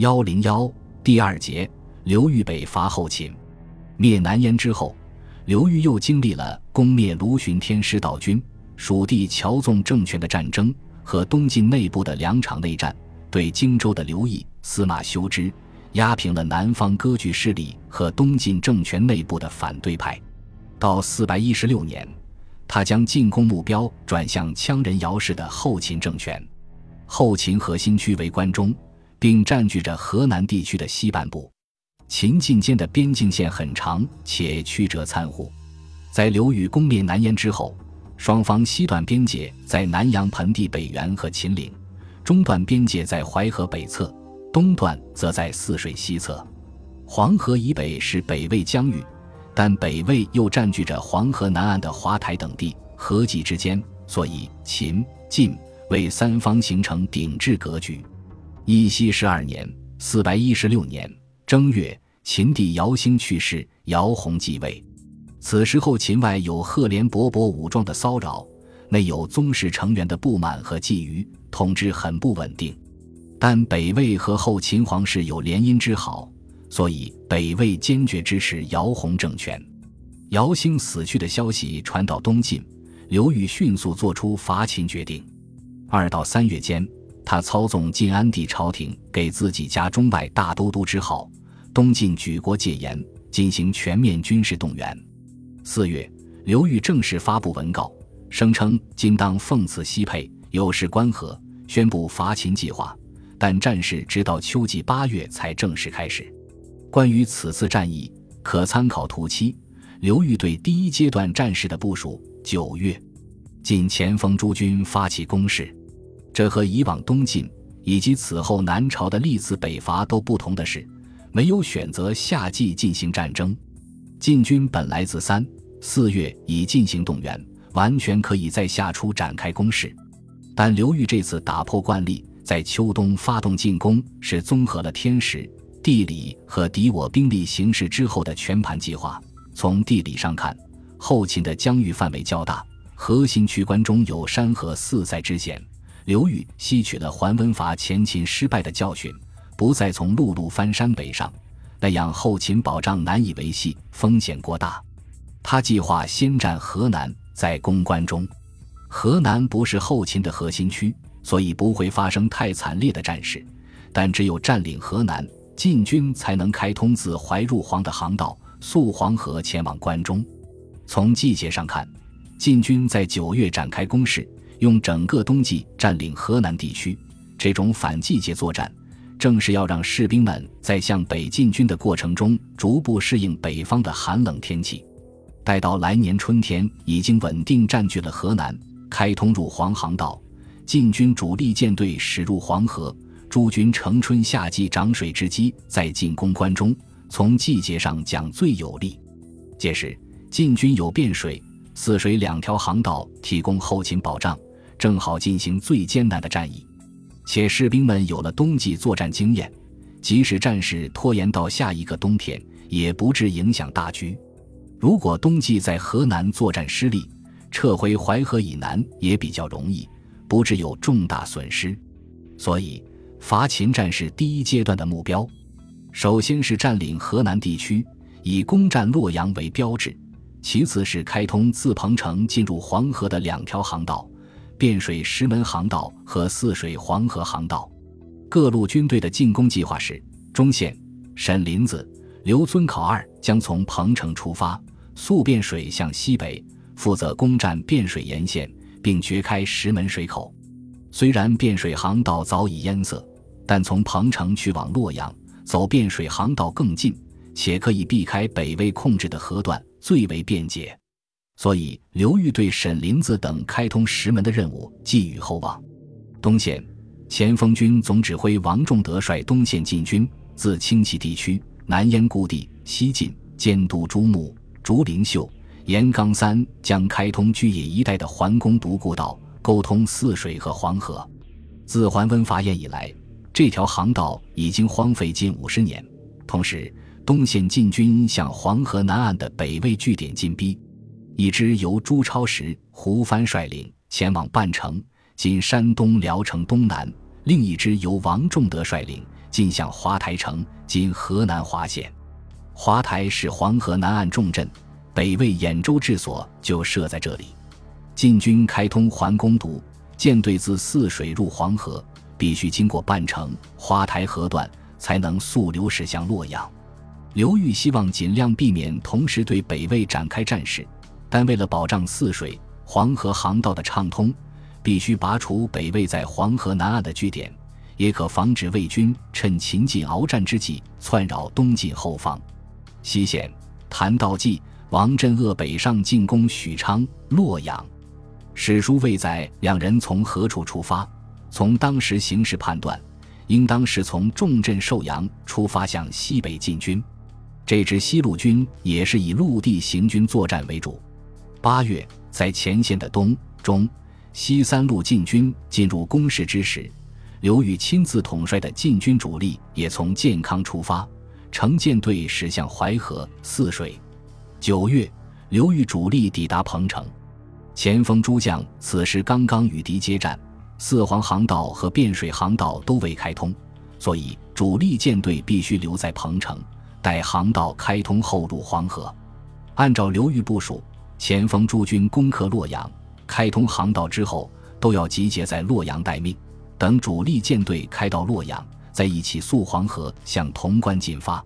幺零幺第二节，刘裕北伐后秦，灭南燕之后，刘裕又经历了攻灭卢循天师道军、蜀地乔纵政权的战争和东晋内部的两场内战，对荆州的刘毅、司马修之压平了南方割据势力和东晋政权内部的反对派。到四百一十六年，他将进攻目标转向羌人姚氏的后秦政权，后秦核心区为关中。并占据着河南地区的西半部，秦晋间的边境线很长且曲折参互。在刘禹攻灭南燕之后，双方西段边界在南阳盆地北缘和秦岭，中段边界在淮河北侧，东段则在泗水西侧。黄河以北是北魏疆域，但北魏又占据着黄河南岸的华台等地，河济之间，所以秦晋为三方形成鼎峙格局。义熙十二年（四百一十六年）正月，秦帝姚兴去世，姚泓继位。此时后，秦外有赫连勃勃武装的骚扰，内有宗室成员的不满和觊觎，统治很不稳定。但北魏和后秦皇室有联姻之好，所以北魏坚决支持姚泓政权。姚兴死去的消息传到东晋，刘裕迅速做出伐秦决定。二到三月间。他操纵晋安帝朝廷，给自己加中外大都督之号。东晋举国戒严，进行全面军事动员。四月，刘裕正式发布文告，声称今当奉此西配，有事关河，宣布伐秦计划。但战事直到秋季八月才正式开始。关于此次战役，可参考图七。刘裕对第一阶段战事的部署：九月，晋前锋诸军发起攻势。这和以往东晋以及此后南朝的历次北伐都不同的是，没有选择夏季进行战争。晋军本来自三四月已进行动员，完全可以在夏初展开攻势。但刘裕这次打破惯例，在秋冬发动进攻，是综合了天时、地理和敌我兵力形势之后的全盘计划。从地理上看，后秦的疆域范围较大，核心区关中有山河四塞之险。刘裕吸取了桓温伐前秦失败的教训，不再从陆路翻山北上，那样后勤保障难以维系，风险过大。他计划先占河南，再攻关中。河南不是后秦的核心区，所以不会发生太惨烈的战事。但只有占领河南，晋军才能开通自淮入黄的航道，溯黄河前往关中。从季节上看，晋军在九月展开攻势。用整个冬季占领河南地区，这种反季节作战，正是要让士兵们在向北进军的过程中逐步适应北方的寒冷天气。待到来年春天已经稳定占据了河南，开通入黄航道，晋军主力舰队驶入黄河，诸军乘春夏季涨水之机再进攻关中，从季节上讲最有利。届时，晋军有汴水、泗水两条航道提供后勤保障。正好进行最艰难的战役，且士兵们有了冬季作战经验，即使战事拖延到下一个冬天，也不致影响大局。如果冬季在河南作战失利，撤回淮河以南也比较容易，不致有重大损失。所以，伐秦战是第一阶段的目标，首先是占领河南地区，以攻占洛阳为标志；其次是开通自彭城进入黄河的两条航道。汴水石门航道和泗水黄河航道，各路军队的进攻计划是：中线沈林子、刘遵考二将从彭城出发，溯汴水向西北，负责攻占汴水沿线，并掘开石门水口。虽然汴水航道早已淹塞，但从彭城去往洛阳，走汴水航道更近，且可以避开北魏控制的河段，最为便捷。所以，刘裕对沈林子等开通石门的任务寄予厚望。东线，前锋军总指挥王仲德率东线进军，自清溪地区、南燕故地西进，监督朱穆、竹灵秀、严刚三将开通巨野一带的环公独固道，沟通泗水和黄河。自桓温伐燕以来，这条航道已经荒废近五十年。同时，东线进军向黄河南岸的北魏据点进逼。一支由朱超时、胡藩率领前往半城（今山东聊城东南），另一支由王仲德率领进向华台城（今河南滑县）。华台是黄河南岸重镇，北魏兖州治所就设在这里。晋军开通环攻都，舰队自泗水入黄河，必须经过半城华台河段，才能溯流驶向洛阳。刘裕希望尽量避免同时对北魏展开战事，但为了保障泗水、黄河航道的畅通，必须拔除北魏在黄河南岸的据点，也可防止魏军趁秦晋鏖战之际窜扰东晋后方。西线谭道济、王镇恶北上进攻许昌、洛阳。史书未载两人从何处出发。从当时形势判断，应当是从重镇寿阳出发向西北进军。这支西路军也是以陆地行军作战为主。八月，在前线的东、中、西三路进军进入攻势之时，刘裕亲自统帅的禁军主力也从建康出发。乘舰队驶向淮河、泗水。九月，刘裕主力抵达彭城，前锋诸将此时刚刚与敌接战，四黄航道和汴水航道都未开通，所以主力舰队必须留在彭城，待航道开通后入黄河。按照刘裕部署，前锋诸军攻克洛阳，开通航道之后，都要集结在洛阳待命，等主力舰队开到洛阳。再一起溯黄河向潼关进发。